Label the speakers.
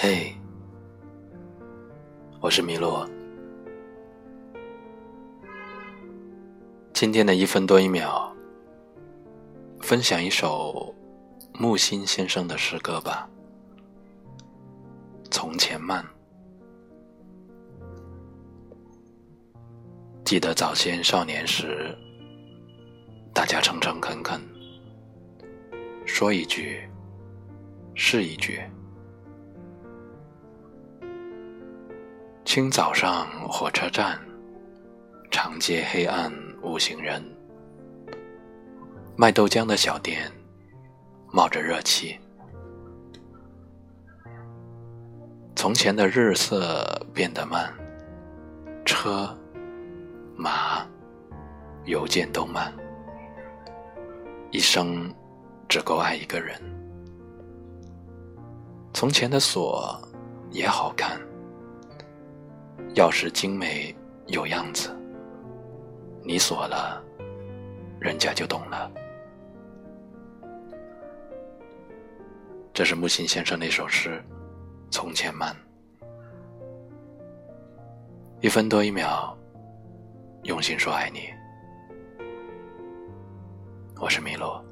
Speaker 1: 嘿，我是米洛。今天的一分多一秒，分享一首木心先生的诗歌吧。从前慢，记得早先少年时，大家诚诚恳恳，说一句是一句。清早上火车站，长街黑暗无行人，卖豆浆的小店冒着热气。从前的日色变得慢，车、马、邮件都慢，一生只够爱一个人。从前的锁也好看，钥匙精美有样子，你锁了，人家就懂了。这是木心先生那首诗。从前慢，一分多一秒，用心说爱你。我是米洛。